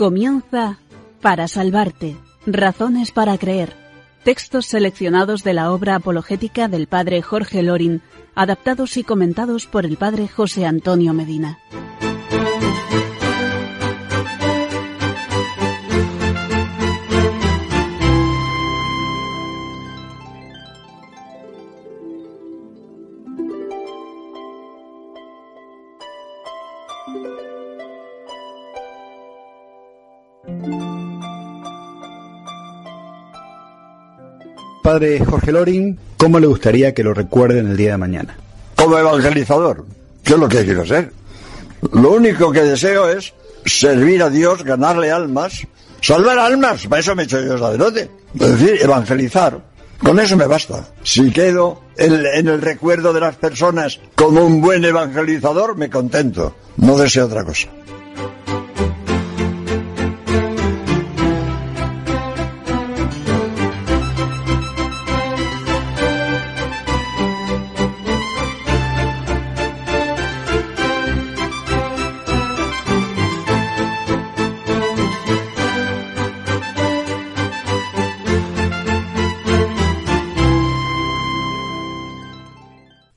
Comienza Para Salvarte, Razones para Creer. Textos seleccionados de la obra apologética del padre Jorge Lorin, adaptados y comentados por el padre José Antonio Medina. Padre Jorge Lorin, ¿cómo le gustaría que lo recuerden el día de mañana? Como evangelizador, ¿qué es lo que quiero ser? Lo único que deseo es servir a Dios, ganarle almas, salvar almas, para eso me he hecho yo sacerdote. Es decir, evangelizar. Con eso me basta. Si quedo en, en, el recuerdo de las personas como un buen evangelizador, me contento. No deseo otra cosa.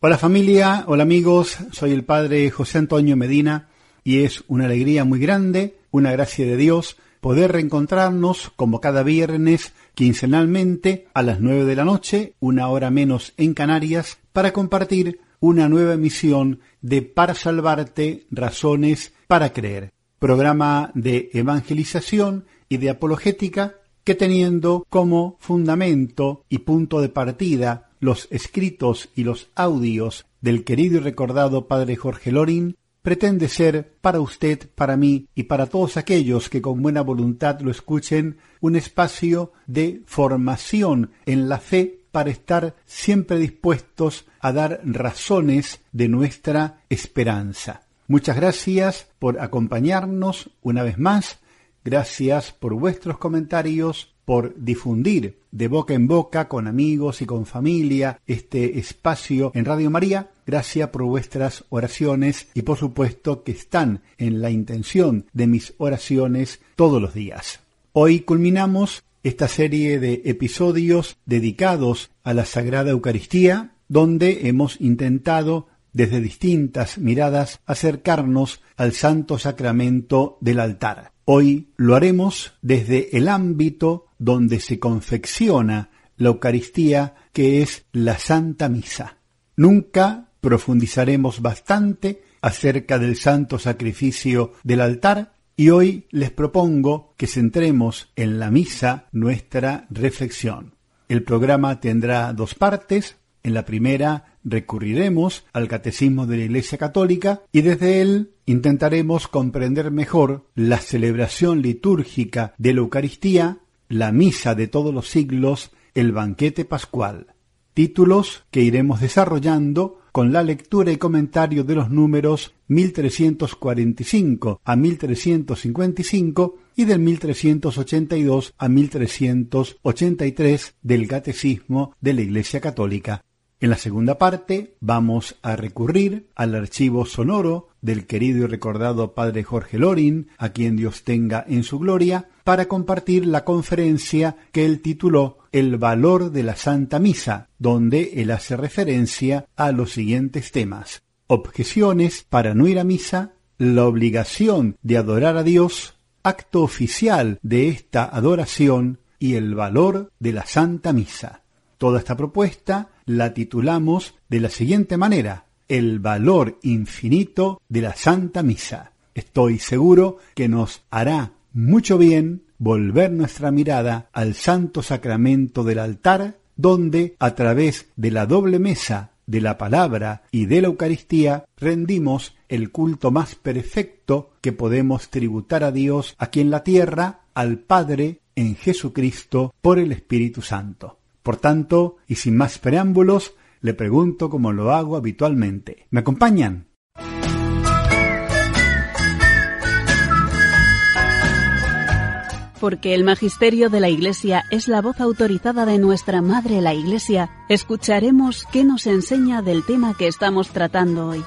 Hola familia, hola amigos, soy el Padre José Antonio Medina y es una alegría muy grande, una gracia de Dios, poder reencontrarnos como cada viernes quincenalmente a las nueve de la noche, una hora menos en Canarias, para compartir una nueva emisión de Para Salvarte, Razones para Creer, programa de evangelización y de apologética que teniendo como fundamento y punto de partida los escritos y los audios del querido y recordado padre Jorge Lorin, pretende ser para usted, para mí y para todos aquellos que con buena voluntad lo escuchen un espacio de formación en la fe para estar siempre dispuestos a dar razones de nuestra esperanza. Muchas gracias por acompañarnos una vez más, gracias por vuestros comentarios, por difundir de boca en boca con amigos y con familia este espacio en Radio María. Gracias por vuestras oraciones y por supuesto que están en la intención de mis oraciones todos los días. Hoy culminamos esta serie de episodios dedicados a la Sagrada Eucaristía, donde hemos intentado desde distintas miradas acercarnos al Santo Sacramento del altar. Hoy lo haremos desde el ámbito donde se confecciona la Eucaristía, que es la Santa Misa. Nunca profundizaremos bastante acerca del santo sacrificio del altar y hoy les propongo que centremos en la misa nuestra reflexión. El programa tendrá dos partes. En la primera recurriremos al Catecismo de la Iglesia Católica y desde él intentaremos comprender mejor la celebración litúrgica de la Eucaristía la misa de todos los siglos, el banquete pascual. Títulos que iremos desarrollando con la lectura y comentario de los números 1345 a 1355 y del 1382 a 1383 del Catecismo de la Iglesia Católica. En la segunda parte vamos a recurrir al archivo sonoro del querido y recordado padre Jorge Lorin, a quien Dios tenga en su gloria, para compartir la conferencia que él tituló El valor de la Santa Misa, donde él hace referencia a los siguientes temas. Objeciones para no ir a misa, la obligación de adorar a Dios, acto oficial de esta adoración y el valor de la Santa Misa. Toda esta propuesta la titulamos de la siguiente manera, El valor infinito de la Santa Misa. Estoy seguro que nos hará mucho bien volver nuestra mirada al santo sacramento del altar, donde a través de la doble mesa de la palabra y de la Eucaristía rendimos el culto más perfecto que podemos tributar a Dios aquí en la tierra, al Padre en Jesucristo por el Espíritu Santo. Por tanto, y sin más preámbulos, le pregunto como lo hago habitualmente. ¿Me acompañan? Porque el magisterio de la Iglesia es la voz autorizada de nuestra Madre la Iglesia, escucharemos qué nos enseña del tema que estamos tratando hoy.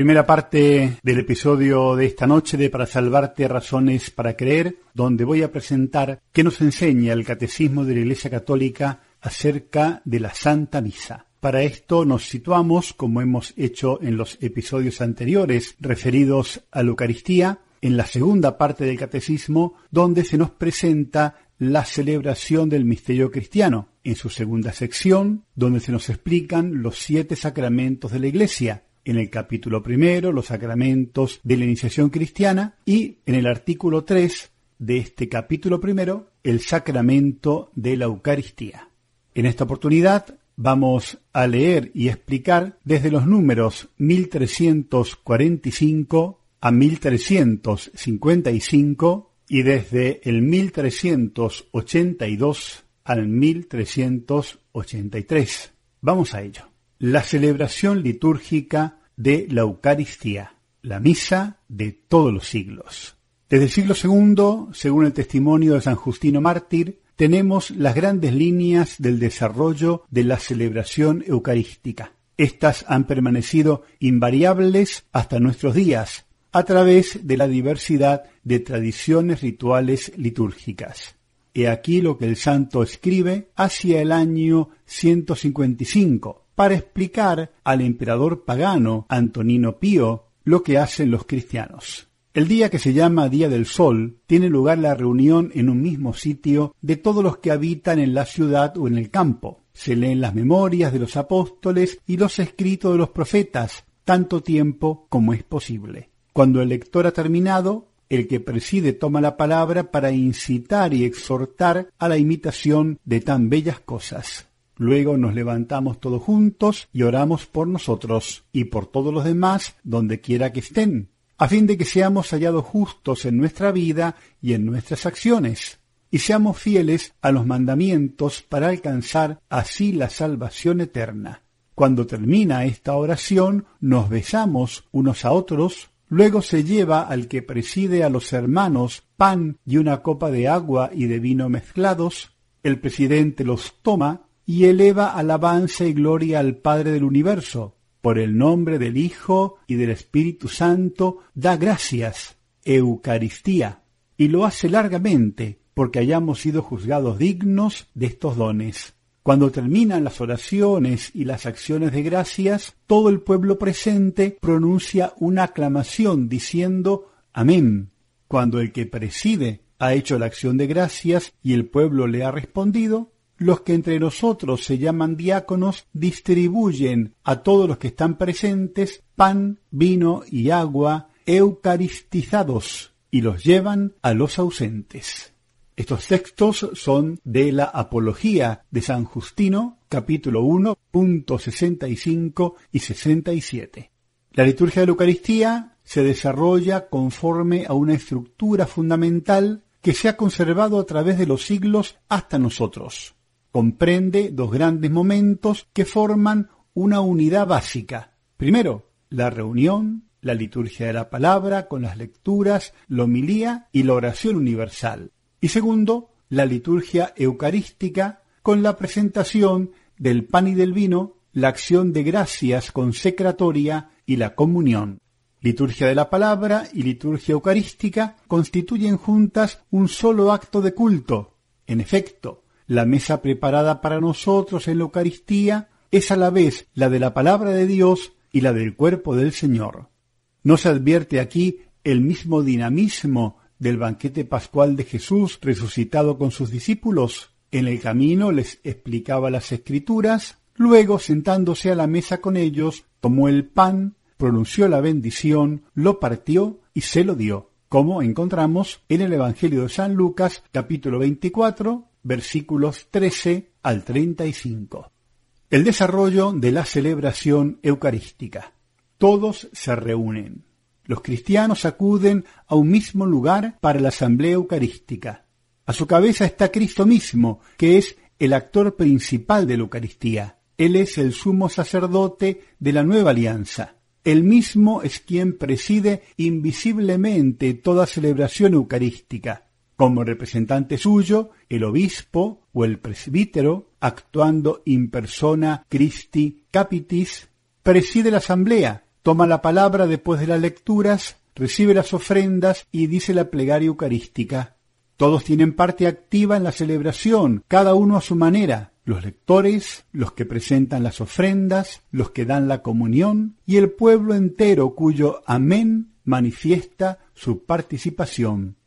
Primera parte del episodio de esta noche de Para Salvarte Razones para Creer, donde voy a presentar qué nos enseña el Catecismo de la Iglesia Católica acerca de la Santa Misa. Para esto nos situamos, como hemos hecho en los episodios anteriores referidos a la Eucaristía, en la segunda parte del Catecismo, donde se nos presenta la celebración del misterio cristiano, en su segunda sección, donde se nos explican los siete sacramentos de la Iglesia, en el capítulo primero, los sacramentos de la iniciación cristiana, y en el artículo 3 de este capítulo primero, el sacramento de la Eucaristía. En esta oportunidad vamos a leer y explicar desde los números 1345 a 1355 y desde el 1382 al 1383. Vamos a ello la celebración litúrgica de la Eucaristía, la misa de todos los siglos. Desde el siglo II, según el testimonio de San Justino Mártir, tenemos las grandes líneas del desarrollo de la celebración eucarística. Estas han permanecido invariables hasta nuestros días, a través de la diversidad de tradiciones rituales litúrgicas. He aquí lo que el santo escribe hacia el año 155, para explicar al emperador pagano Antonino Pío lo que hacen los cristianos. El día que se llama Día del Sol tiene lugar la reunión en un mismo sitio de todos los que habitan en la ciudad o en el campo. Se leen las memorias de los apóstoles y los escritos de los profetas, tanto tiempo como es posible. Cuando el lector ha terminado, el que preside toma la palabra para incitar y exhortar a la imitación de tan bellas cosas. Luego nos levantamos todos juntos y oramos por nosotros y por todos los demás donde quiera que estén, a fin de que seamos hallados justos en nuestra vida y en nuestras acciones, y seamos fieles a los mandamientos para alcanzar así la salvación eterna. Cuando termina esta oración, nos besamos unos a otros, luego se lleva al que preside a los hermanos pan y una copa de agua y de vino mezclados, el presidente los toma y eleva alabanza y gloria al Padre del universo. Por el nombre del Hijo y del Espíritu Santo da gracias, Eucaristía, y lo hace largamente, porque hayamos sido juzgados dignos de estos dones. Cuando terminan las oraciones y las acciones de gracias, todo el pueblo presente pronuncia una aclamación diciendo Amén. Cuando el que preside ha hecho la acción de gracias y el pueblo le ha respondido, los que entre nosotros se llaman diáconos distribuyen a todos los que están presentes pan, vino y agua eucaristizados y los llevan a los ausentes. Estos textos son de la Apología de San Justino, capítulo 1, punto 65 y 67. La liturgia de la Eucaristía se desarrolla conforme a una estructura fundamental que se ha conservado a través de los siglos hasta nosotros comprende dos grandes momentos que forman una unidad básica. Primero, la reunión, la liturgia de la palabra con las lecturas, la homilía y la oración universal. Y segundo, la liturgia eucarística con la presentación del pan y del vino, la acción de gracias consecratoria y la comunión. Liturgia de la palabra y liturgia eucarística constituyen juntas un solo acto de culto. En efecto, la mesa preparada para nosotros en la Eucaristía es a la vez la de la palabra de Dios y la del cuerpo del Señor. ¿No se advierte aquí el mismo dinamismo del banquete pascual de Jesús resucitado con sus discípulos? En el camino les explicaba las escrituras, luego sentándose a la mesa con ellos, tomó el pan, pronunció la bendición, lo partió y se lo dio, como encontramos en el Evangelio de San Lucas capítulo 24 versículos 13 al 35. El desarrollo de la celebración eucarística. Todos se reúnen. Los cristianos acuden a un mismo lugar para la asamblea eucarística. A su cabeza está Cristo mismo, que es el actor principal de la Eucaristía. Él es el sumo sacerdote de la nueva alianza. Él mismo es quien preside invisiblemente toda celebración eucarística. Como representante suyo, el obispo o el presbítero, actuando in persona Christi Capitis, preside la asamblea, toma la palabra después de las lecturas, recibe las ofrendas y dice la plegaria eucarística. Todos tienen parte activa en la celebración, cada uno a su manera, los lectores, los que presentan las ofrendas, los que dan la comunión y el pueblo entero cuyo amén manifiesta su participación.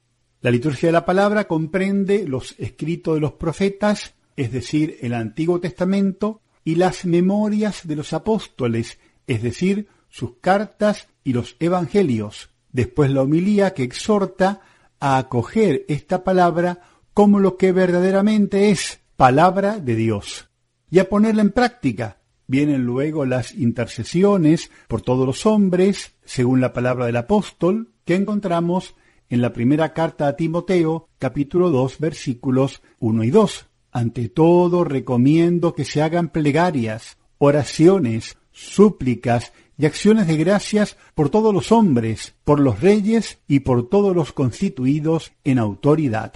La liturgia de la palabra comprende los escritos de los profetas, es decir, el Antiguo Testamento, y las memorias de los apóstoles, es decir, sus cartas y los evangelios. Después la homilía que exhorta a acoger esta palabra como lo que verdaderamente es, palabra de Dios y a ponerla en práctica. Vienen luego las intercesiones por todos los hombres, según la palabra del apóstol, que encontramos en la primera carta a Timoteo, capítulo 2, versículos 1 y 2. Ante todo, recomiendo que se hagan plegarias, oraciones, súplicas y acciones de gracias por todos los hombres, por los reyes y por todos los constituidos en autoridad.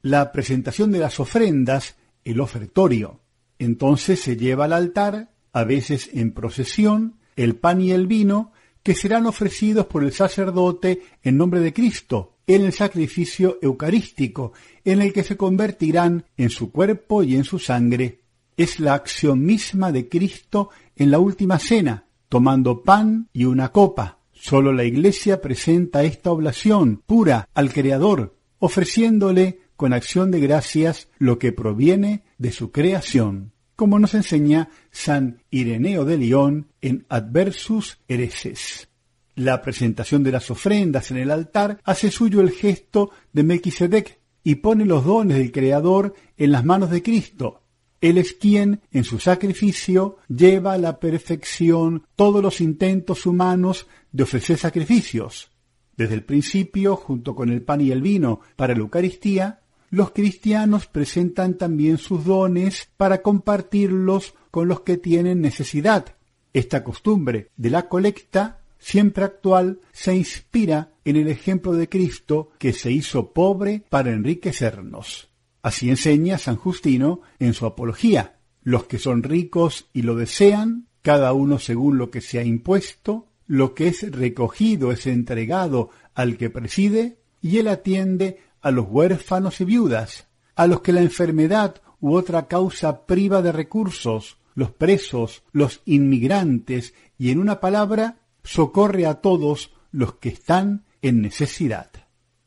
La presentación de las ofrendas el ofertorio. Entonces se lleva al altar, a veces en procesión, el pan y el vino, que serán ofrecidos por el sacerdote en nombre de Cristo, en el sacrificio eucarístico, en el que se convertirán en su cuerpo y en su sangre. Es la acción misma de Cristo en la última cena, tomando pan y una copa. Solo la Iglesia presenta esta oblación pura al Creador, ofreciéndole con acción de gracias lo que proviene de su creación, como nos enseña San Ireneo de León en Adversus Hereses. La presentación de las ofrendas en el altar hace suyo el gesto de Melquisedec y pone los dones del Creador en las manos de Cristo. Él es quien, en su sacrificio, lleva a la perfección todos los intentos humanos de ofrecer sacrificios. Desde el principio, junto con el pan y el vino para la Eucaristía, los cristianos presentan también sus dones para compartirlos con los que tienen necesidad. Esta costumbre de la colecta, siempre actual, se inspira en el ejemplo de Cristo que se hizo pobre para enriquecernos. Así enseña San Justino en su apología. Los que son ricos y lo desean, cada uno según lo que se ha impuesto, lo que es recogido es entregado al que preside, y él atiende a los huérfanos y viudas, a los que la enfermedad u otra causa priva de recursos, los presos, los inmigrantes y en una palabra, socorre a todos los que están en necesidad.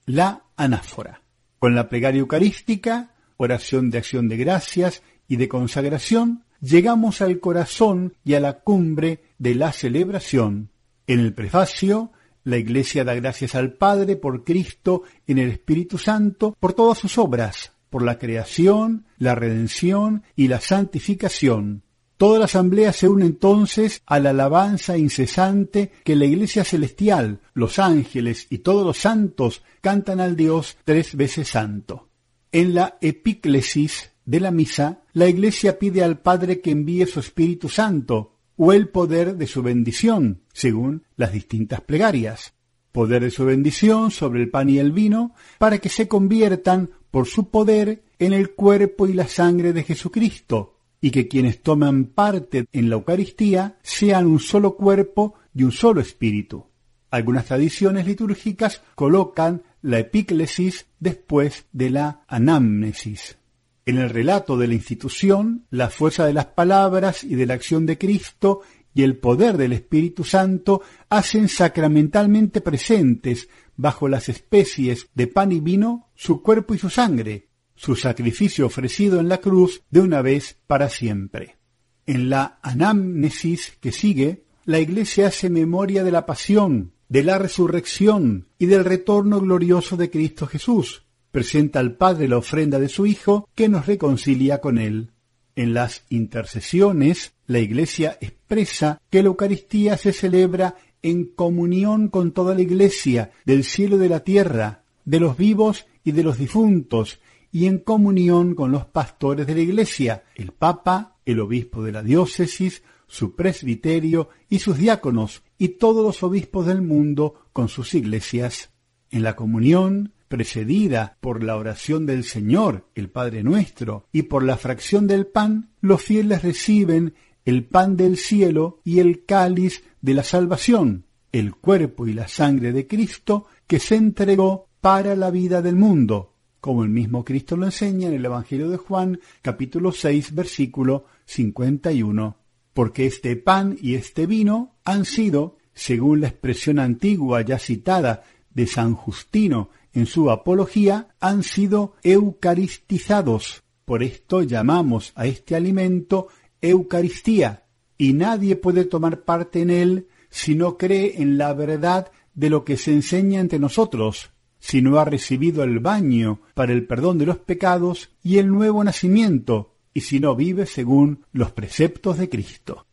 La anáfora. Con la plegaria eucarística, oración de acción de gracias y de consagración, llegamos al corazón y a la cumbre de la celebración. En el prefacio la Iglesia da gracias al Padre por Cristo en el Espíritu Santo, por todas sus obras, por la creación, la redención y la santificación. Toda la asamblea se une entonces a la alabanza incesante que la Iglesia celestial, los ángeles y todos los santos cantan al Dios tres veces santo. En la epíclesis de la misa, la Iglesia pide al Padre que envíe su Espíritu Santo o el poder de su bendición, según las distintas plegarias. Poder de su bendición sobre el pan y el vino, para que se conviertan por su poder en el cuerpo y la sangre de Jesucristo, y que quienes toman parte en la Eucaristía sean un solo cuerpo y un solo espíritu. Algunas tradiciones litúrgicas colocan la epíclesis después de la anamnesis. En el relato de la institución, la fuerza de las palabras y de la acción de Cristo y el poder del Espíritu Santo hacen sacramentalmente presentes bajo las especies de pan y vino su cuerpo y su sangre, su sacrificio ofrecido en la cruz de una vez para siempre. En la anamnesis que sigue, la Iglesia hace memoria de la pasión, de la resurrección y del retorno glorioso de Cristo Jesús, presenta al Padre la ofrenda de su Hijo que nos reconcilia con Él. En las intercesiones, la Iglesia expresa que la Eucaristía se celebra en comunión con toda la Iglesia del cielo y de la tierra, de los vivos y de los difuntos, y en comunión con los pastores de la Iglesia, el Papa, el obispo de la diócesis, su presbiterio y sus diáconos, y todos los obispos del mundo con sus iglesias. En la comunión, precedida por la oración del Señor, el Padre nuestro, y por la fracción del pan, los fieles reciben el pan del cielo y el cáliz de la salvación, el cuerpo y la sangre de Cristo que se entregó para la vida del mundo, como el mismo Cristo lo enseña en el Evangelio de Juan, capítulo 6, versículo 51. Porque este pan y este vino han sido, según la expresión antigua ya citada de San Justino en su apología, han sido eucaristizados. Por esto llamamos a este alimento Eucaristía, y nadie puede tomar parte en él si no cree en la verdad de lo que se enseña entre nosotros, si no ha recibido el baño para el perdón de los pecados y el nuevo nacimiento, y si no vive según los preceptos de Cristo.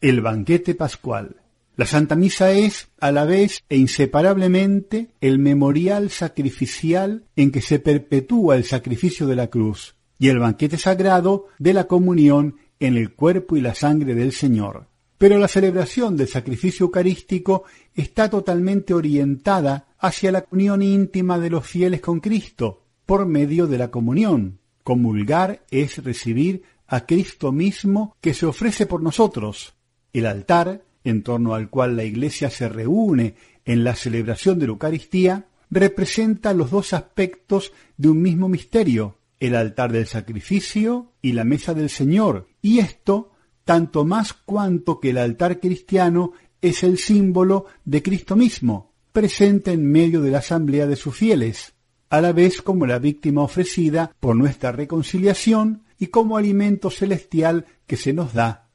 El banquete pascual. La Santa Misa es, a la vez e inseparablemente, el memorial sacrificial en que se perpetúa el sacrificio de la cruz, y el banquete sagrado de la comunión en el cuerpo y la sangre del Señor. Pero la celebración del sacrificio eucarístico está totalmente orientada hacia la unión íntima de los fieles con Cristo, por medio de la comunión. Comulgar es recibir a Cristo mismo que se ofrece por nosotros. El altar, en torno al cual la Iglesia se reúne en la celebración de la Eucaristía, representa los dos aspectos de un mismo misterio, el altar del sacrificio y la mesa del Señor, y esto tanto más cuanto que el altar cristiano es el símbolo de Cristo mismo, presente en medio de la asamblea de sus fieles, a la vez como la víctima ofrecida por nuestra reconciliación y como alimento celestial que se nos da.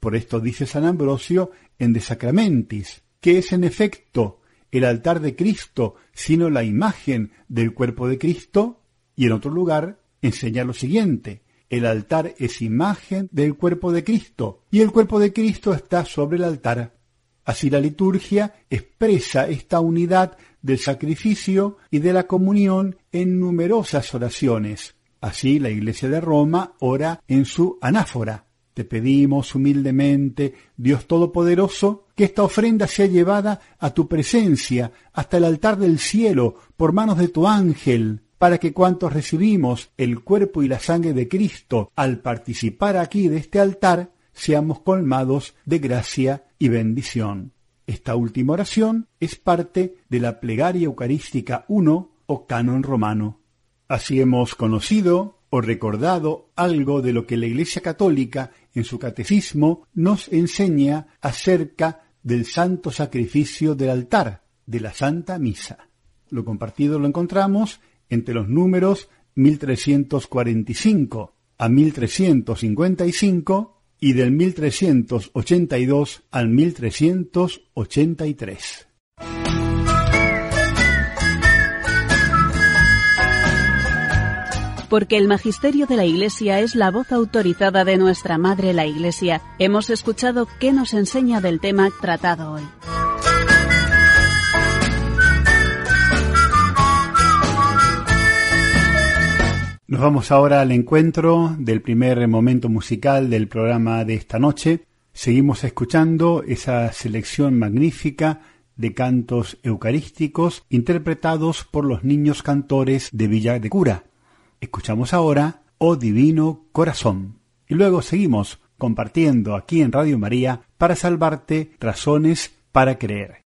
Por esto dice San Ambrosio en De Sacramentis, que es en efecto el altar de Cristo, sino la imagen del cuerpo de Cristo, y en otro lugar enseña lo siguiente. El altar es imagen del cuerpo de Cristo y el cuerpo de Cristo está sobre el altar. Así la liturgia expresa esta unidad del sacrificio y de la comunión en numerosas oraciones. Así la Iglesia de Roma ora en su anáfora. Te pedimos humildemente, Dios Todopoderoso, que esta ofrenda sea llevada a tu presencia hasta el altar del cielo por manos de tu ángel, para que cuantos recibimos el cuerpo y la sangre de Cristo al participar aquí de este altar, seamos colmados de gracia y bendición. Esta última oración es parte de la plegaria eucarística 1 o canon romano. Así hemos conocido o recordado algo de lo que la Iglesia Católica en su catecismo nos enseña acerca del santo sacrificio del altar, de la Santa Misa. Lo compartido lo encontramos entre los números 1345 a 1355 y del 1382 al 1383. Porque el magisterio de la Iglesia es la voz autorizada de nuestra Madre la Iglesia, hemos escuchado qué nos enseña del tema tratado hoy. Nos vamos ahora al encuentro del primer momento musical del programa de esta noche. Seguimos escuchando esa selección magnífica de cantos eucarísticos interpretados por los niños cantores de Villa de Cura. Escuchamos ahora Oh Divino Corazón. Y luego seguimos compartiendo aquí en Radio María para salvarte razones para creer.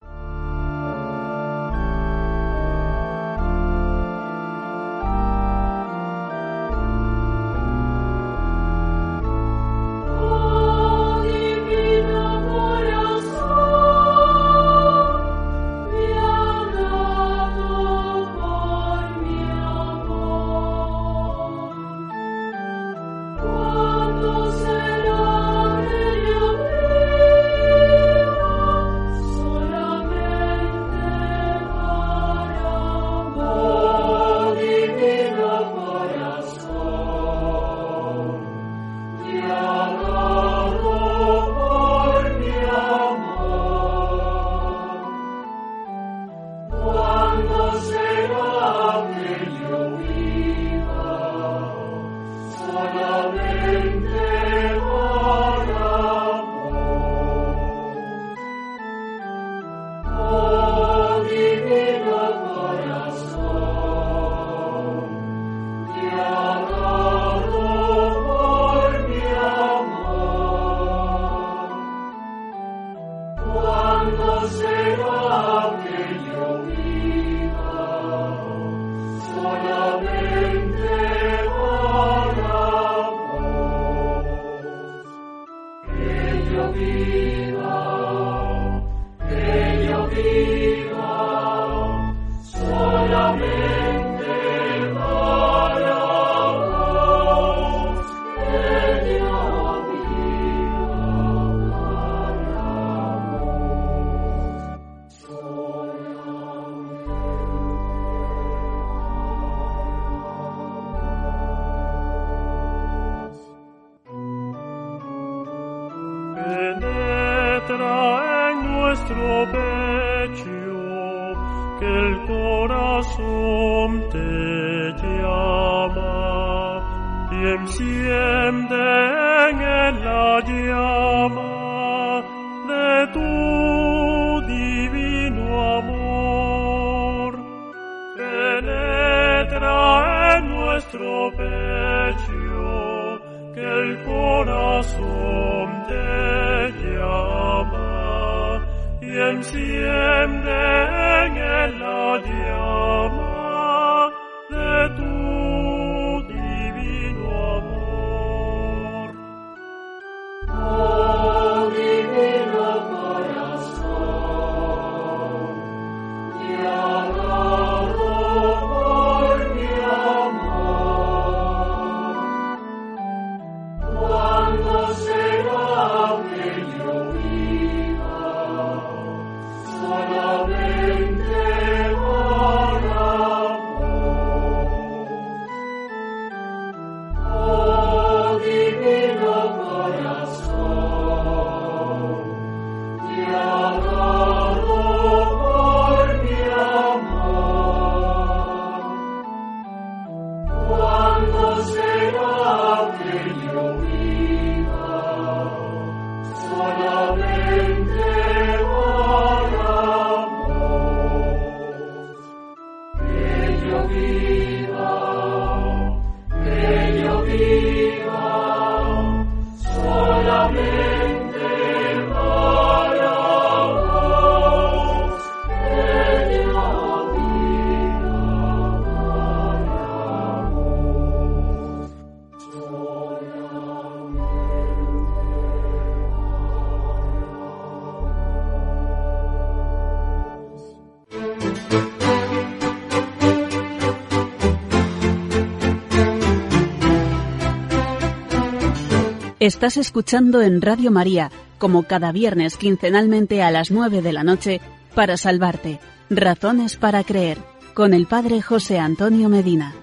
Estás escuchando en Radio María, como cada viernes quincenalmente a las 9 de la noche, para salvarte. Razones para creer, con el Padre José Antonio Medina.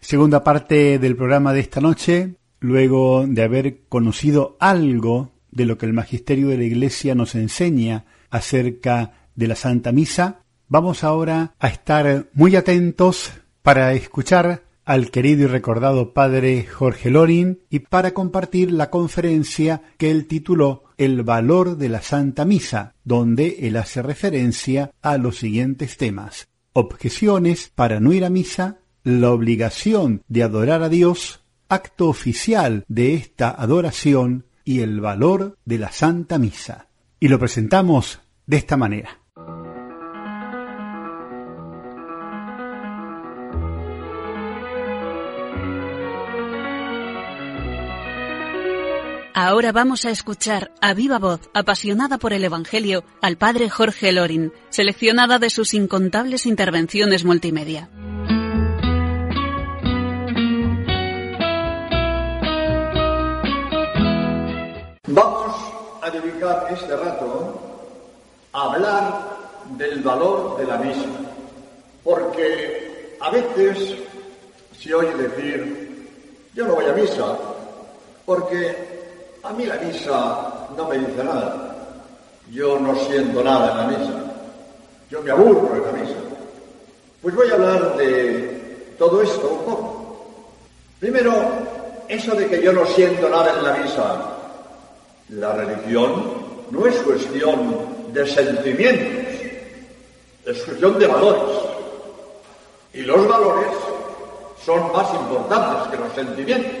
Segunda parte del programa de esta noche, luego de haber conocido algo de lo que el magisterio de la Iglesia nos enseña acerca de la Santa Misa, Vamos ahora a estar muy atentos para escuchar al querido y recordado padre Jorge Lorin y para compartir la conferencia que él tituló El valor de la Santa Misa, donde él hace referencia a los siguientes temas. Objeciones para no ir a misa, la obligación de adorar a Dios, acto oficial de esta adoración y el valor de la Santa Misa. Y lo presentamos de esta manera. Ahora vamos a escuchar a viva voz, apasionada por el Evangelio, al padre Jorge Lorin, seleccionada de sus incontables intervenciones multimedia. Vamos a dedicar este rato a hablar del valor de la misa, porque a veces se oye decir, yo no voy a misa, porque a mí la misa no me dice nada. Yo no siento nada en la misa. Yo me aburro en la misa. Pues voy a hablar de todo esto un poco. Primero, eso de que yo no siento nada en la misa. La religión no es cuestión de sentimientos, es cuestión de valores. Y los valores son más importantes que los sentimientos.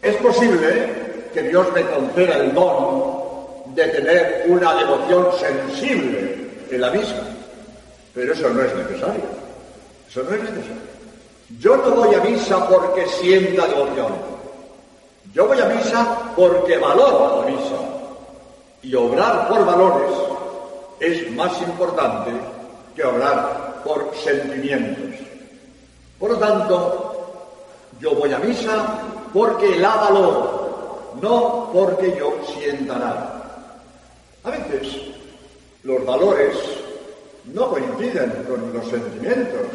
Es posible que Dios me conceda el don de tener una devoción sensible en la misa. Pero eso no es necesario. Eso no es necesario. Yo no voy a misa porque sienta devoción. Yo voy a misa porque valoro la misa. Y obrar por valores es más importante que obrar por sentimientos. Por lo tanto, yo voy a misa porque la valoro, no porque yo sienta nada. A veces los valores no coinciden con los sentimientos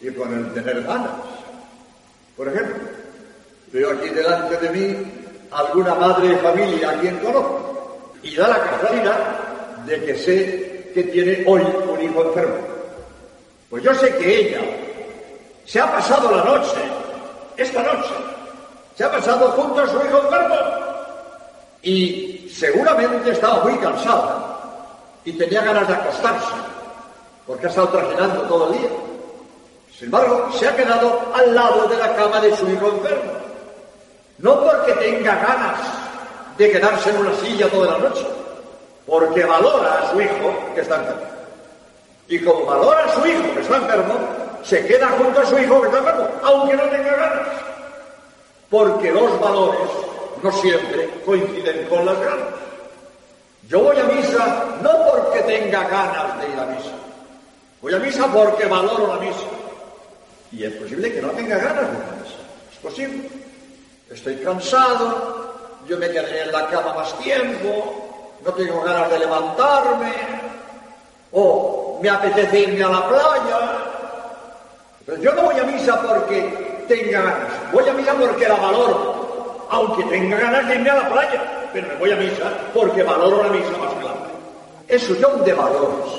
y con el tener ganas. Por ejemplo, veo aquí delante de mí alguna madre de familia a quien conozco y da la casualidad de que sé que tiene hoy un hijo enfermo. Pues yo sé que ella se ha pasado la noche, esta noche, se ha pasado junto a su hijo enfermo y seguramente estaba muy cansada y tenía ganas de acostarse porque ha estado trajinando todo el día. Sin embargo, se ha quedado al lado de la cama de su hijo enfermo. No porque tenga ganas de quedarse en una silla toda la noche, porque valora a su hijo que está enfermo. Y como valora a su hijo que está enfermo, se queda junto a su hijo que está enfermo, aunque no tenga ganas. Porque los valores no siempre coinciden con las ganas. Yo voy a misa no porque tenga ganas de ir a misa. Voy a misa porque valoro la misa. Y es posible que no tenga ganas de ir a misa. Es posible. Estoy cansado, yo me quedaré en la cama más tiempo, no tengo ganas de levantarme, o me apetece irme a la playa, pero yo no voy a misa porque tenga ganas, voy a misa porque la valoro, aunque tenga ganas de irme a la playa, pero me voy a misa porque valoro la misa más que Eso son de valores.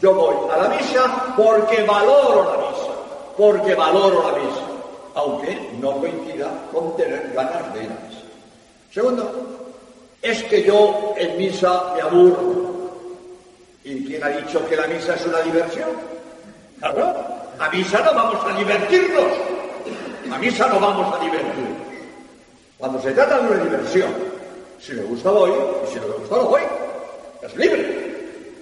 Yo voy a la misa porque valoro la misa, porque valoro la misa, aunque no coincida con tener ganas de ir a misa. Segundo, es que yo en misa me aburro. ¿Y quién ha dicho que la misa es una diversión? Claro, a misa no vamos a divertirnos. A misa no vamos a divertirnos. Cuando se trata de una diversión, si me gusta voy y si no me gusta no voy. Es libre.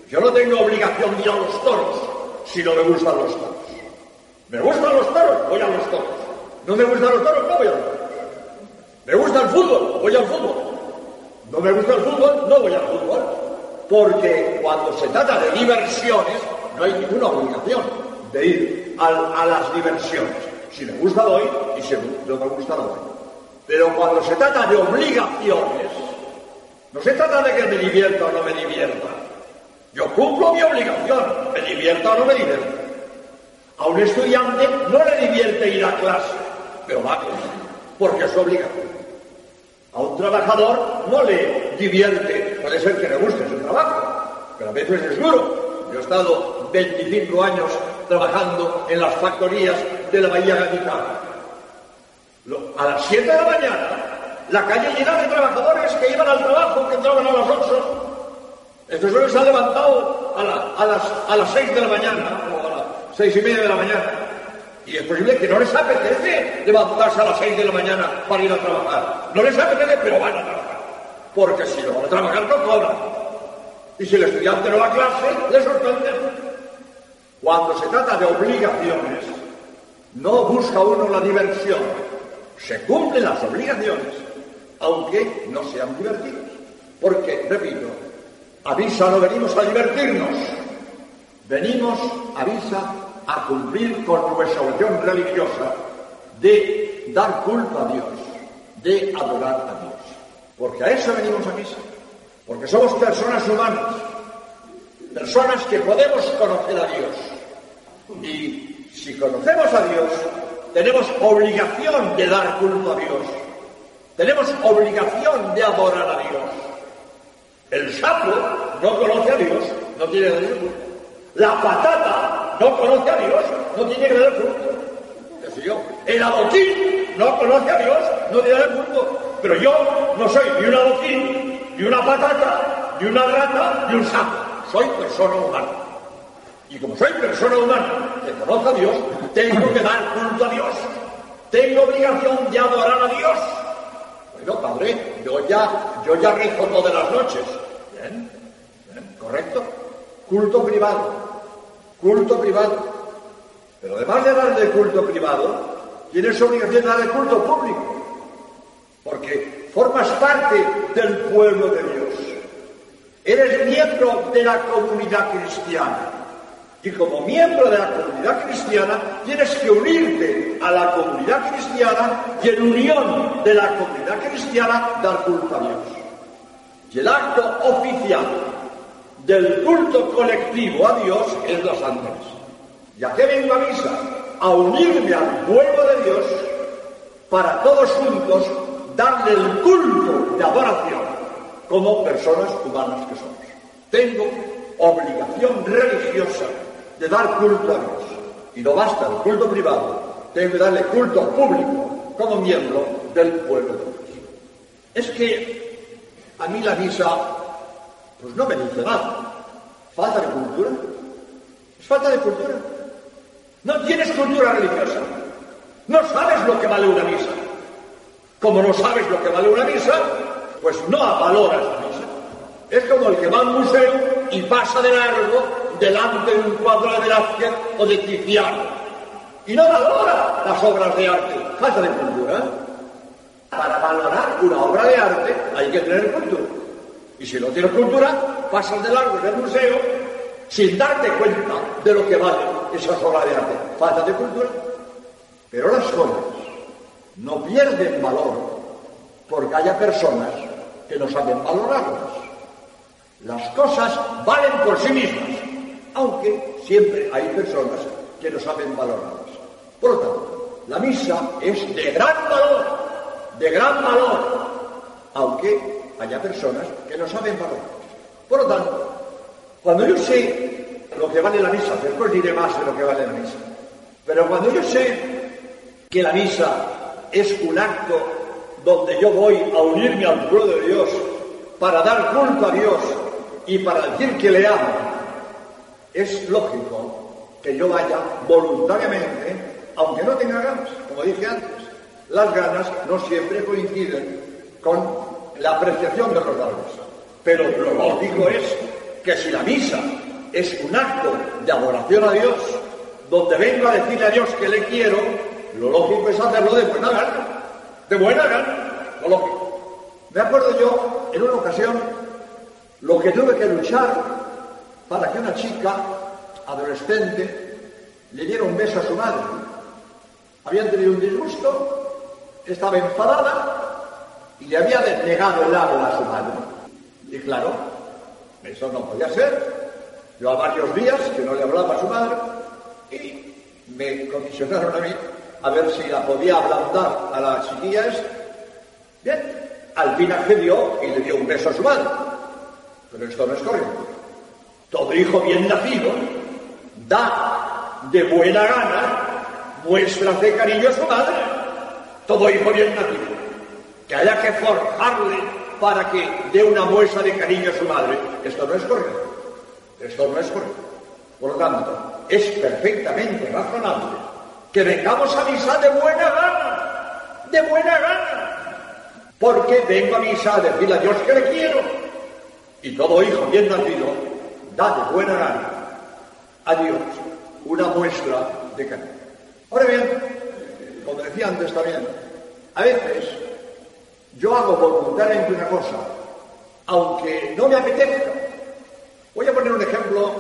Yo no tengo obligación de ir a los toros si no me gustan los toros. Me gustan los toros, voy a los toros. No me gustan los toros, no voy a los toros. Me gusta el fútbol, voy al fútbol. No me gusta el fútbol, no voy al fútbol. Porque cuando se trata de diversiones, no hay ninguna obligación de ir a, las diversiones. Si me gusta doy y si no me gusta no doy. Pero cuando se trata de obligaciones, no se trata de que me divierta o no me divierta. Yo cumplo mi obligación, me divierta o no me divierta. A un estudiante no le divierte ir a clase, pero va a clase, porque es obligación. A un trabajador no le divierte, puede ser que le guste su trabajo, pero a veces es duro. Yo he estado 25 años trabajando en las factorías de la Bahía Gaditana. A las 7 de la mañana, la calle llena de trabajadores que iban al trabajo, que entraban a las 8. Estos hombres se han levantado a, las, a las 6 de la mañana, o a las 6 y media de la mañana. Y es posible que no les apetece levantarse a las 6 de la mañana para ir a trabajar. No les apetece, pero van a trabajar. Porque si no van a trabajar, no cobran. Y si el estudiante no va a clase, les sorprende. Cuando se trata de obligaciones, no busca uno la diversión, se cumplen las obligaciones, aunque no sean divertidas. Porque, repito, a misa no venimos a divertirnos, venimos a misa a cumplir con nuestra oración religiosa de dar culpa a Dios, de adorar a Dios. Porque a eso venimos a misa, porque somos personas humanas, personas que podemos conocer a Dios, y si conocemos a Dios, tenemos obligación de dar culto a Dios. Tenemos obligación de adorar a Dios. El sapo no conoce a Dios, no tiene que dar culto. La patata no conoce a Dios, no tiene que dar culto. El adoquín no conoce a Dios, no tiene que dar culto. Pero yo no soy ni un adoquín, ni una patata, ni una rata, ni un sapo. Soy persona humana. Y como soy persona humana que conozco a Dios, tengo que dar culto a Dios. Tengo obligación de adorar a Dios. Bueno, padre, yo ya, yo ya rezo todas las noches. Bien, correcto. Culto privado. Culto privado. Pero además de dar el culto privado, tienes obligación de dar el culto público. Porque formas parte del pueblo de Dios. Eres miembro de la comunidad cristiana. Y como miembro de la comunidad cristiana, tienes que unirte a la comunidad cristiana y en unión de la comunidad cristiana dar culto a Dios. Y el acto oficial del culto colectivo a Dios es la Santa Misa. ¿Y que vengo a misa? A unirme al pueblo de Dios para todos juntos darle el culto de adoración como personas humanas que somos. Tengo obligación religiosa de dar culto a Dios. Y no basta el culto privado, tengo que darle culto público como miembro del pueblo de Dios. Es que a mí la misa, pues no me dice nada. ¿Falta de cultura? ¿Es falta de cultura? No tienes cultura religiosa. No sabes lo que vale una misa. Como no sabes lo que vale una misa, pues no valoras la misa. Es como el que va a un museo y pasa de largo delante de un cuadro de Velázquez o de Tiziano. Y no valora las obras de arte. Falta de cultura. Para valorar una obra de arte hay que tener cultura. Y si no tienes cultura, pasas de largo en el museo sin darte cuenta de lo que vale esas obras de arte. Falta de cultura. Pero las cosas no pierden valor porque haya personas que no saben valorarlas. Las cosas valen por sí mismas aunque siempre hay personas que no saben valorarlas. Por lo tanto, la misa es de gran valor, de gran valor, aunque haya personas que no saben valorarlas. Por lo tanto, cuando yo sé lo que vale la misa, después diré más de lo que vale la misa, pero cuando yo sé que la misa es un acto donde yo voy a unirme al pueblo de Dios para dar culto a Dios y para decir que le amo es lógico que yo vaya voluntariamente, aunque no tenga ganas, como dije antes. Las ganas no siempre coinciden con la apreciación de los valores. Pero lo lógico es que si la misa es un acto de adoración a Dios, donde vengo a decirle a Dios que le quiero, lo lógico es hacerlo de buena gana. De buena gana, lo lógico. Me acuerdo yo, en una ocasión, lo que tuve que luchar para que una chica adolescente le diera un beso a su madre. Habían tenido un disgusto, estaba enfadada y le había negado el habla a su madre. Y claro, eso no podía ser. Yo a varios días que no le hablaba a su madre y me comisionaron a mí a ver si la podía ablandar a la chiquilla esta. Bien, al fin accedió y le dio un beso a su madre. Pero esto no es correcto. Todo hijo bien nacido da de buena gana muestras de cariño a su madre. Todo hijo bien nacido. Que haya que forjarle para que dé una muestra de cariño a su madre. Esto no es correcto. Esto no es correcto. Por lo tanto, es perfectamente razonable que vengamos a misa de buena gana. De buena gana. Porque vengo a misa a decirle a Dios que le quiero. Y todo hijo bien nacido da de buena gana a Dios una muestra de cariño. Ahora bien, como decía antes también, a veces yo hago voluntariamente una cosa, aunque no me apetezca. Voy a poner un ejemplo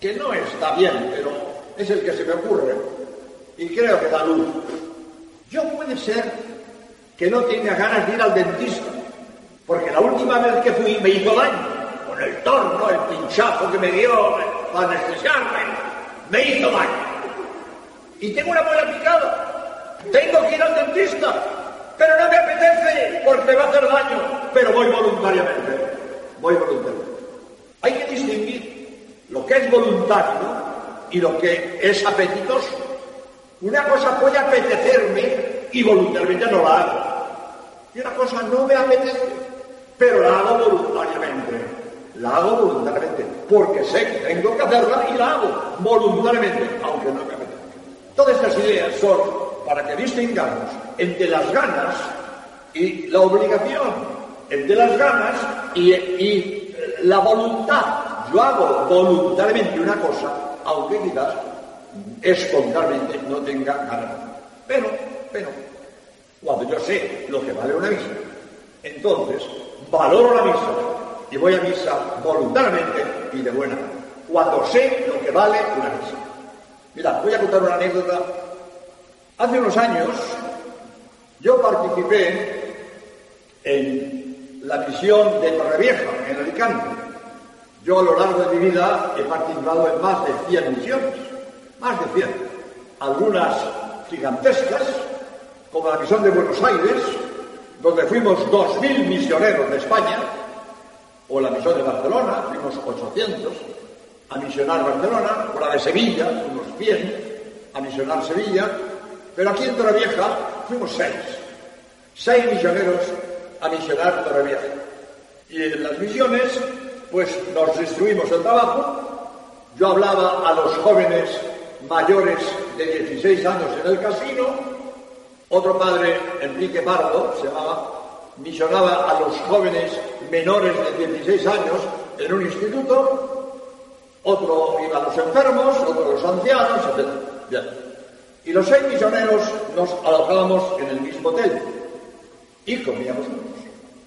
que no está bien, pero es el que se me ocurre y creo que da luz. Yo puede ser que no tenga ganas de ir al dentista, porque la última vez que fui me hizo daño el torno, el pinchazo que me dio para anestesiarme, me hizo mal. Y tengo una muela picada. Tengo que ir al dentista, pero no me apetece porque va a hacer daño, pero voy voluntariamente. Voy voluntariamente. Hay que distinguir lo que es voluntario y lo que es apetitoso. Una cosa puede apetecerme y voluntariamente no la hago. Y una cosa no me apetece, pero la hago voluntariamente. La hago voluntariamente, porque sé que tengo que hacerla y la hago voluntariamente, aunque no me apetezca. Todas estas ideas son para que distingamos entre las ganas y la obligación, entre las ganas y, y la voluntad. Yo hago voluntariamente una cosa, aunque quizás espontáneamente no tenga ganas. Pero, pero, cuando yo sé lo que vale una misa, entonces valoro la misa y voy a misa voluntariamente y de buena. Cuando sé lo que vale una misa. Mira, voy a contar una anécdota. Hace unos años yo participé en la misión de Torrevieja, en Alicante. Yo a lo largo de mi vida he participado en más de 100 misiones, más de 100. Algunas gigantescas, como la misión de Buenos Aires, donde fuimos 2.000 misioneros de España, o la misión de Barcelona, fuimos 800 a misionar Barcelona, o la de Sevilla, unos 100 a misionar Sevilla, pero aquí en Torrevieja fuimos seis, seis misioneros a misionar Torrevieja. Y en las misiones, pues nos distribuimos el trabajo, yo hablaba a los jóvenes mayores de 16 años en el casino, otro padre, Enrique Pardo, se llamaba, misionaba a los jóvenes menores de 16 años en un instituto, otro iba a los enfermos, otro a los ancianos, etc. Bien. Y los seis misioneros nos alojábamos en el mismo hotel y comíamos juntos.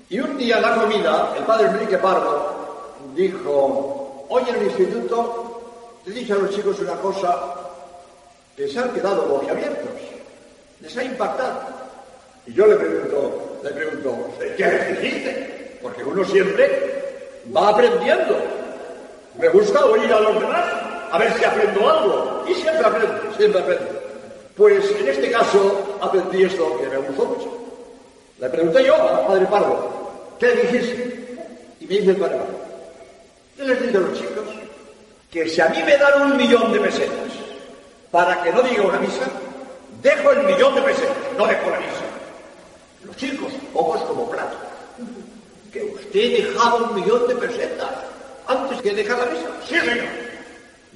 Y un día en la comida, el padre Enrique Pardo dijo, hoy en el instituto te dije a los chicos una cosa que se han quedado boquiabiertos, les ha impactado. Y yo le pregunto, le pregunto, ¿qué les dijiste? Porque uno siempre va aprendiendo. Me gusta oír a los demás, a ver si aprendo algo. Y siempre aprendo, siempre aprendo. Pues en este caso aprendí esto que me gustó mucho. Le pregunté yo al padre Pardo, ¿qué dijiste? Y me dice el padre Pardo, ¿qué les digo a los chicos? Que si a mí me dan un millón de pesetas para que no diga una misa, dejo el millón de pesetas, no dejo la misa. Los chicos, ojos como plato. Que usted dejaba un millón de pesetas antes que dejar la misa. Sí, señor.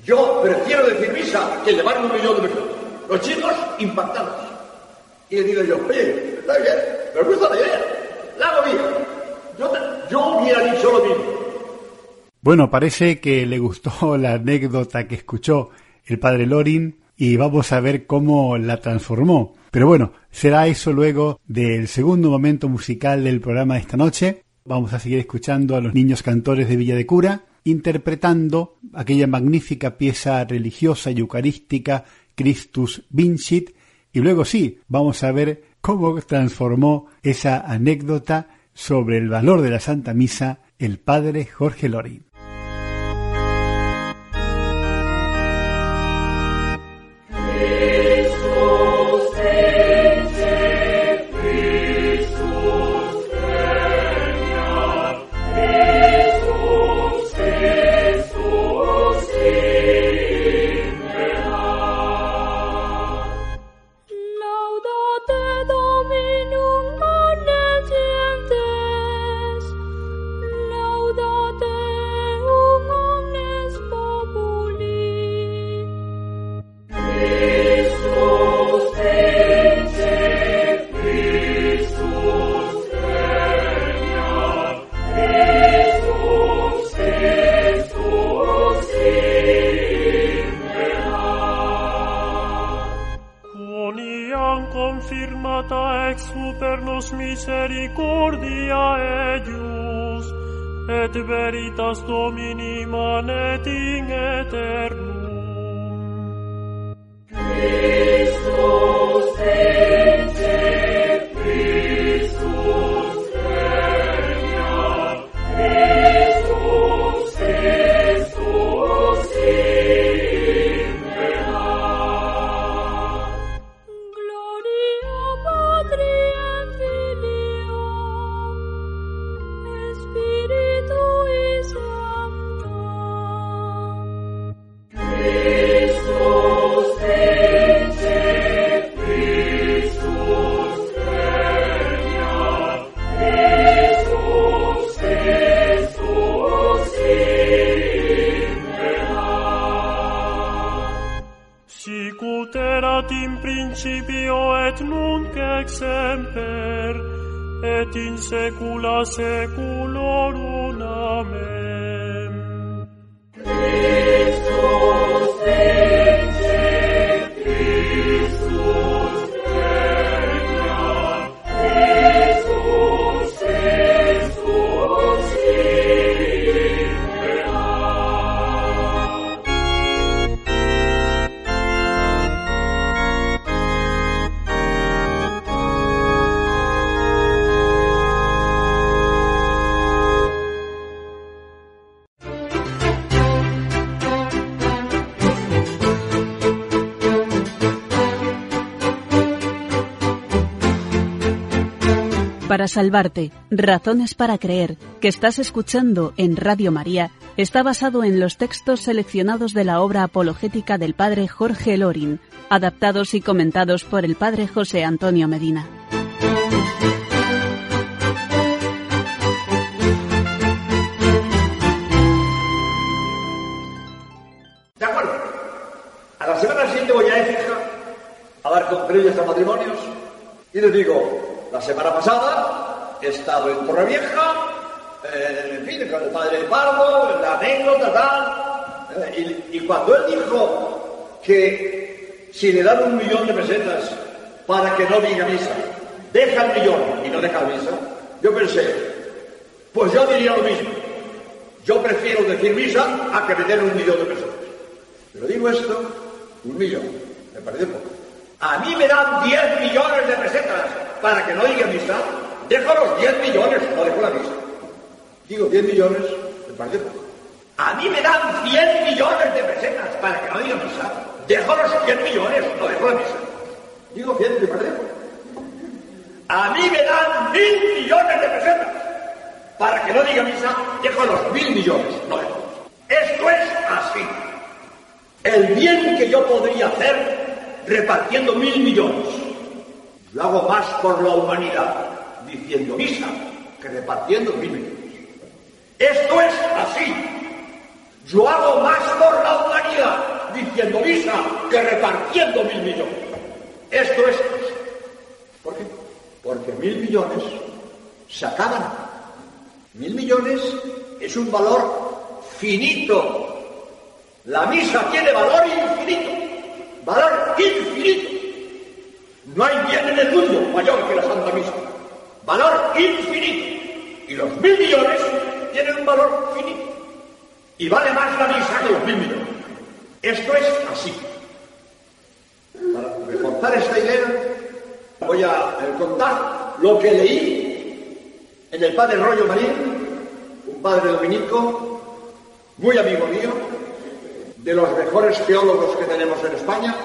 Yo prefiero decir misa que llevar un millón de pesetas. Los chicos impactados. Y le digo yo, oye, está bien, me gusta la idea, la hago bien. Yo, yo hubiera dicho lo mismo. Bueno, parece que le gustó la anécdota que escuchó el padre Lorin y vamos a ver cómo la transformó. Pero bueno, será eso luego del segundo momento musical del programa de esta noche. Vamos a seguir escuchando a los niños cantores de Villa de Cura, interpretando aquella magnífica pieza religiosa y eucarística Christus Vincit, y luego sí, vamos a ver cómo transformó esa anécdota sobre el valor de la Santa Misa el padre Jorge Lorin. Salvarte, razones para creer, que estás escuchando en Radio María, está basado en los textos seleccionados de la obra apologética del padre Jorge Lorin, adaptados y comentados por el padre José Antonio Medina. De acuerdo. A la semana siguiente voy a Écija a dar a matrimonios y les digo, la semana pasada he estado en Torrevieja, eh, en fin, con el padre Pardo, la anécdota, tal, eh, y, cuando él dijo que si le dan un millón de pesetas para que no diga misa, deja el millón y no deja misa, yo pensé, pues yo diría lo mismo. Yo prefiero decir misa a que me den un millón de pesetas. Pero digo esto, un millón, me parece poco. A mí me dan 10 millones de pesetas para que no diga misa, dejo los 10 millones, no dejo la misa. Digo 10 millones, me parece poco. A mí me dan 100 millones de pesetas para que no diga misa, dejo los 100 millones, no dejo la misa. Digo 100, me parece poco. A mí me dan mil millones de pesetas para que no diga misa, dejo los mil millones, no dejo. Esto es así. El bien que yo podría hacer repartiendo mil millones, lo hago más por la humanidad diciendo misa que repartiendo millones. Esto es así. Yo hago más por la humanidad diciendo misa que repartiendo mil millones. Esto es así. ¿Por qué? Porque mil millones se acaban. Mil millones es un valor finito. La misa tiene valor infinito. Valor infinito. No hay bien en el mundo mayor que la Santa Misa. Valor infinito. Y los mil millones tienen un valor finito. Y vale más la misa que los mil millones. Esto es así. Para reforzar esta idea, voy a eh, contar lo que leí en el padre Rollo Marín, un padre dominico, muy amigo mío, de los mejores teólogos que tenemos en España.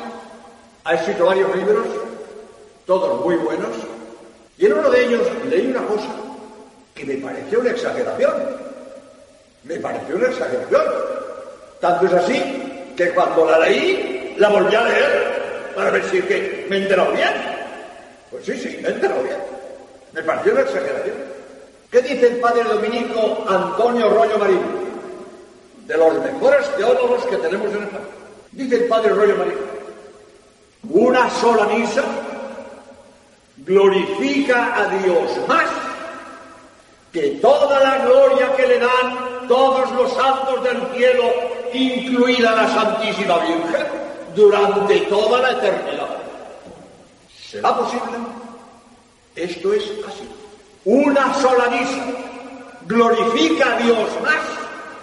Ha escrito varios libros, todos muy buenos, y en uno de ellos leí una cosa que me pareció una exageración. Me pareció una exageración. Tanto es así que cuando la leí, la volví a leer para ver si que me he enterado bien. Pues sí, sí, me he enterado bien. Me pareció una exageración. ¿Qué dice el padre dominico Antonio Rollo Marín? De los mejores teólogos que tenemos en España. Dice el padre Rollo Marín. Una sola misa glorifica a Dios más que toda la gloria que le dan todos los santos del cielo, incluida la Santísima Virgen, durante toda la eternidad. ¿Será posible? Esto es así. Una sola misa glorifica a Dios más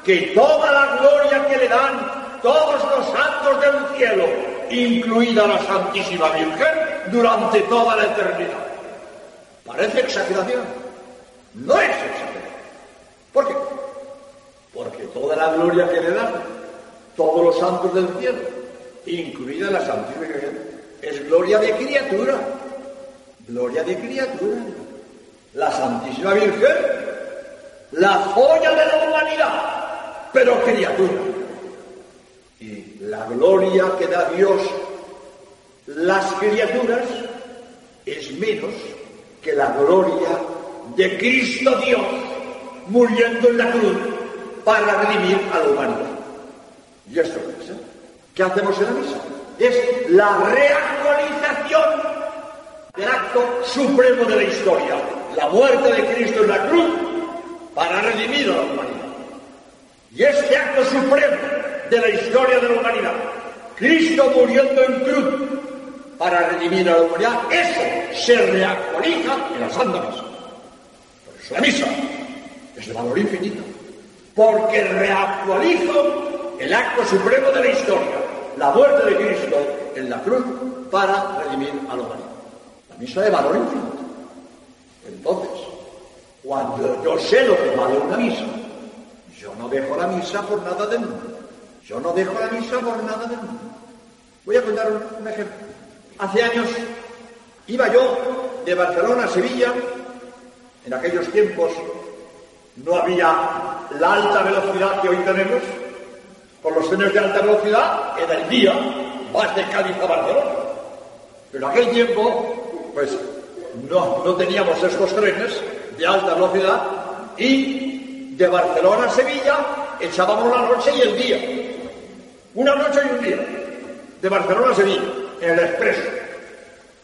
que toda la gloria que le dan todos los santos del cielo, incluida la Santísima Virgen, durante toda la eternidad. Parece exageración. No es exageración. ¿Por qué? Porque toda la gloria que le dan todos los santos del cielo, incluida la Santísima Virgen, es gloria de criatura. Gloria de criatura. La Santísima Virgen, la joya de la humanidad, pero criatura. La gloria que da Dios las criaturas es menos que la gloria de Cristo Dios muriendo en la cruz para redimir a la humanidad. ¿Y esto es? ¿Qué hacemos en la misa? Es la reactualización del acto supremo de la historia, la muerte de Cristo en la cruz para redimir a la humanidad. Y este acto supremo de la historia de la humanidad, Cristo muriendo en cruz para redimir a la humanidad, eso se reactualiza en la Santa Misa. Por eso la misa es de valor infinito, porque reactualizo el acto supremo de la historia, la muerte de Cristo en la cruz para redimir a la humanidad. La misa de valor infinito. Entonces, cuando yo sé lo que vale una misa, yo no dejo la misa por nada del mundo. Yo no dejo la misa por nada del mundo. Voy a contar un, ejemplo. Hace años iba yo de Barcelona a Sevilla En aquellos tiempos no había la alta velocidad que hoy tenemos. Con los trenes de alta velocidad, en el día vas de Cádiz a Barcelona. Pero en aquel tiempo, pues no, no teníamos estos trenes de alta velocidad y de Barcelona a Sevilla echábamos la noche y el día. Una noche y un día. De Barcelona a Sevilla, en el expreso.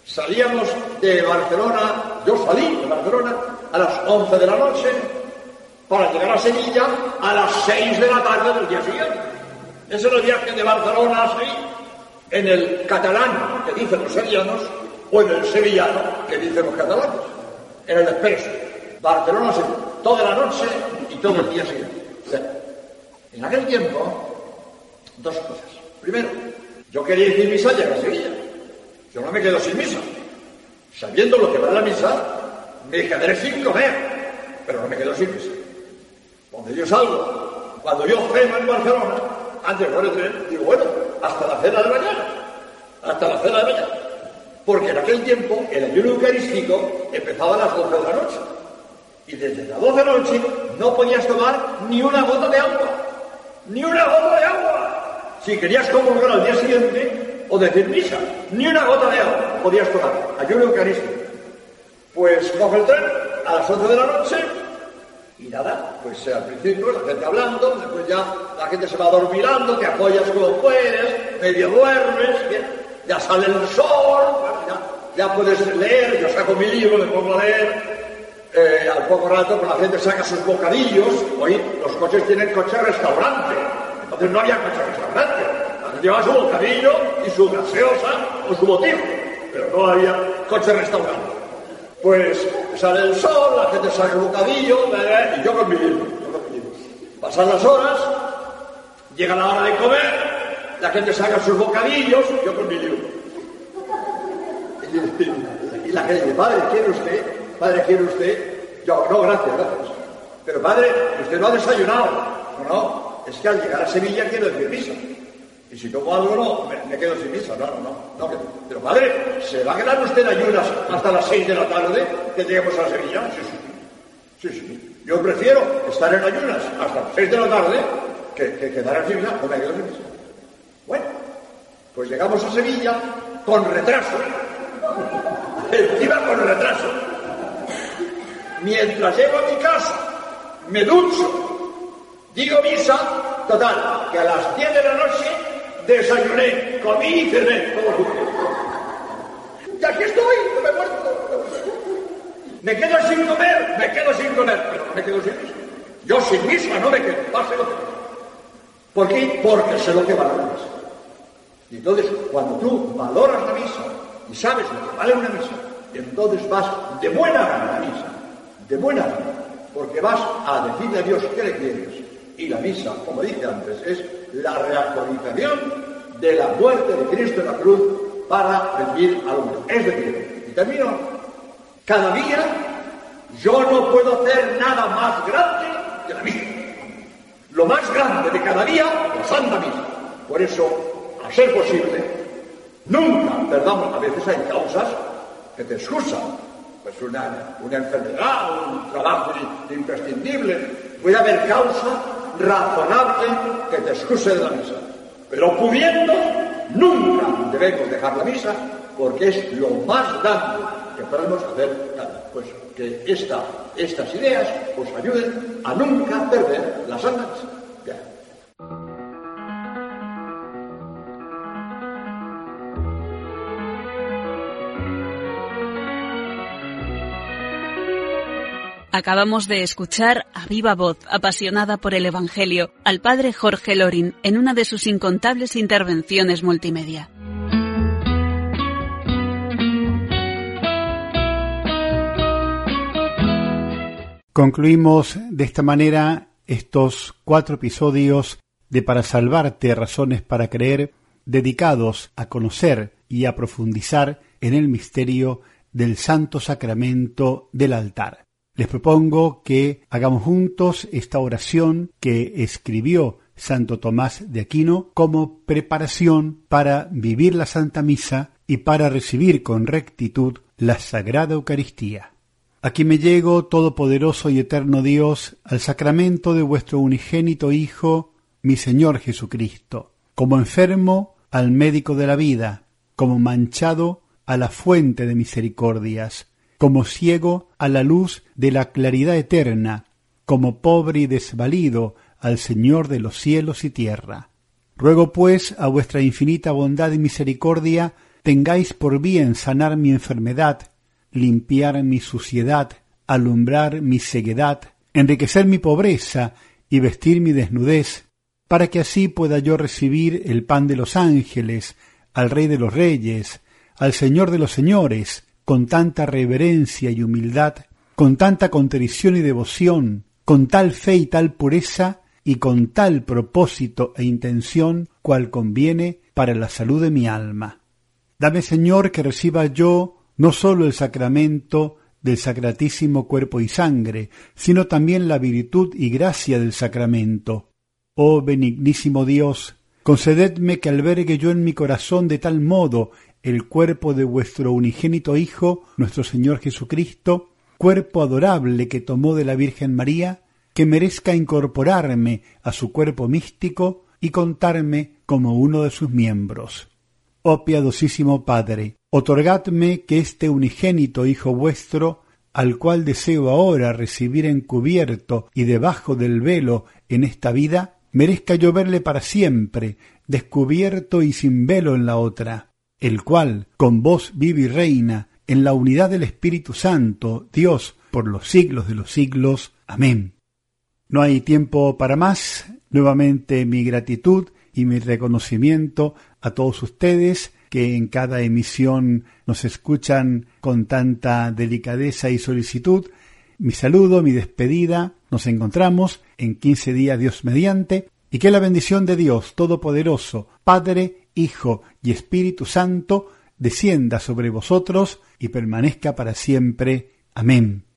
Salíamos de Barcelona, yo salí de Barcelona a las 11 de la noche para llegar a Sevilla a las 6 de la tarde del día siguiente. Ese es el viaje de Barcelona a Sevilla. En el catalán, que dicen los sevillanos, o en el sevillano, que dicen los catalanes. En el expreso. Barcelona a Sevilla. Toda la noche y todo el día siguiente. En aquel tiempo, dos cosas. Primero, yo quería ir misa llegar a Sevilla. Yo no me quedo sin misa. Sabiendo lo que va la misa, me quedaré sin comer, pero no me quedo sin misa. Cuando yo salgo, cuando yo ceno en Barcelona, antes de el tren, digo, bueno, hasta la cena de mañana, hasta la cena de mañana. Porque en aquel tiempo el ayuno eucarístico empezaba a las 12 de la noche. Y desde las 12 de la noche no podías tomar ni una gota de agua. Ni una gota de agua. Si querías comulgar al día siguiente o decir misa, ni una gota de agua podías tomar. Ayuno eucarístico. Pues coge el tren a las 11 de la noche y nada, pues al principio la gente hablando, después ya la gente se va dormirando, te apoyas como puedes, medio duermes, ya, sale el sol, ya, puedes leer, yo saco mi libro, me pongo a leer, eh, al poco rato pues la gente saca sus bocadillos, hoy los coches tienen coche restaurante, entonces no había coche restaurante, la gente llevaba su bocadillo y su gaseosa o su botillo, pero no había coche restaurante. Pues sale el sol, la gente saca el bocadillo, y yo con mi libro, Pasan las horas, llega la hora de comer, la gente saca sus bocadillos, yo con mi libro. Y la gente dice, padre, ¿quiere usted? Padre, ¿quiere usted? Yo, no, gracias, gracias. Pero padre, usted no ha desayunado. No, es que al llegar a Sevilla quiero decir misa. Y si tomo algo, no, me, quedo sin misa. No, no, no. Pero padre, ¿se va a quedar usted ayunas hasta las seis de la tarde que lleguemos a Sevilla? Sí, sí. Sí, sí. Yo prefiero estar en ayunas hasta las seis de la tarde que, que quedar en Sevilla o me quedo sin misa. Bueno, pues llegamos a Sevilla con retraso. Encima con retraso. Mientras llego a mi casa, me ducho, digo misa, total, que a las diez de la noche desayuné, comí y cené, Y aquí estoy, no me he muerto. Me quedo sin comer, me quedo sin comer, pero me quedo sin misa. Yo sin misa no me quedo, pase lo que ¿Por qué? Porque sé lo que vale la misa. Y entonces, cuando tú valoras la misa y sabes lo que vale una misa, entonces vas de buena a la misa, de buena porque vas a decirle a Dios que le quieres. Y la misa, como dije antes, es la reactualización de la muerte de Cristo en la cruz para redimir al hombre. Es decir, y termino, cada día yo no puedo hacer nada más grande que la misa. Lo más grande de cada día, la Santa Misa. Por eso, a ser posible, nunca perdamos, a veces hay causas que te excusan, pues una, una enfermedad, un trabajo imprescindible, puede haber causa razonable que te excuse de la misa. Pero pudiendo, nunca debemos dejar la misa porque es lo más grande que podemos hacer. Pues que esta, estas ideas os ayuden a nunca perder la santa Acabamos de escuchar a viva voz, apasionada por el Evangelio, al padre Jorge Lorin en una de sus incontables intervenciones multimedia. Concluimos de esta manera estos cuatro episodios de Para Salvarte, Razones para Creer, dedicados a conocer y a profundizar en el misterio del Santo Sacramento del altar. Les propongo que hagamos juntos esta oración que escribió Santo Tomás de Aquino como preparación para vivir la Santa Misa y para recibir con rectitud la Sagrada Eucaristía. Aquí me llego, todopoderoso y eterno Dios, al sacramento de vuestro unigénito Hijo, mi Señor Jesucristo, como enfermo al médico de la vida, como manchado a la fuente de misericordias, como ciego a la luz de la claridad eterna, como pobre y desvalido al Señor de los cielos y tierra. Ruego pues a vuestra infinita bondad y misericordia tengáis por bien sanar mi enfermedad, limpiar mi suciedad, alumbrar mi ceguedad, enriquecer mi pobreza y vestir mi desnudez, para que así pueda yo recibir el pan de los ángeles, al Rey de los Reyes, al Señor de los Señores, con tanta reverencia y humildad, con tanta contrición y devoción, con tal fe y tal pureza, y con tal propósito e intención cual conviene para la salud de mi alma. Dame, Señor, que reciba yo no sólo el sacramento del sacratísimo cuerpo y sangre, sino también la virtud y gracia del sacramento. Oh benignísimo Dios, concededme que albergue yo en mi corazón de tal modo el cuerpo de vuestro unigénito Hijo, nuestro Señor Jesucristo, cuerpo adorable que tomó de la Virgen María, que merezca incorporarme a su cuerpo místico y contarme como uno de sus miembros. Oh piadosísimo Padre, otorgadme que este unigénito Hijo vuestro, al cual deseo ahora recibir encubierto y debajo del velo en esta vida, merezca yo verle para siempre, descubierto y sin velo en la otra, el cual con vos vive y reina en la unidad del Espíritu Santo, Dios, por los siglos de los siglos. Amén. No hay tiempo para más. Nuevamente mi gratitud y mi reconocimiento a todos ustedes que en cada emisión nos escuchan con tanta delicadeza y solicitud. Mi saludo, mi despedida. Nos encontramos en quince días Dios mediante y que la bendición de Dios Todopoderoso, Padre, Hijo y Espíritu Santo, descienda sobre vosotros y permanezca para siempre. Amén.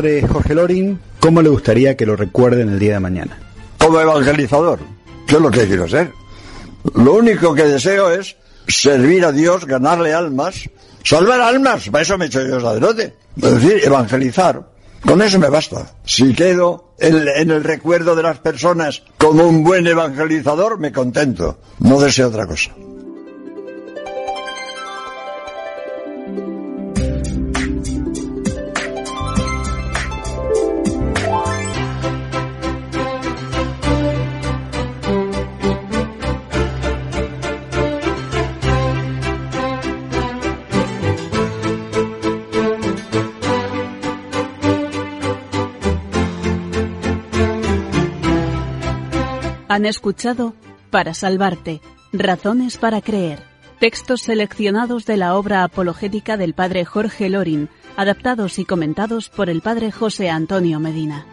Padre Jorge Lorin, ¿cómo le gustaría que lo recuerden el día de mañana? Como evangelizador, ¿qué es lo que quiero ser? Lo único que deseo es servir a Dios, ganarle almas, salvar almas, para eso me he hecho yo sacerdote. Es decir, evangelizar. Con eso me basta. Si quedo en, en, el recuerdo de las personas como un buen evangelizador, me contento. No deseo otra cosa. Han escuchado Para Salvarte, Razones para Creer, textos seleccionados de la obra apologética del padre Jorge Lorin, adaptados y comentados por el padre José Antonio Medina.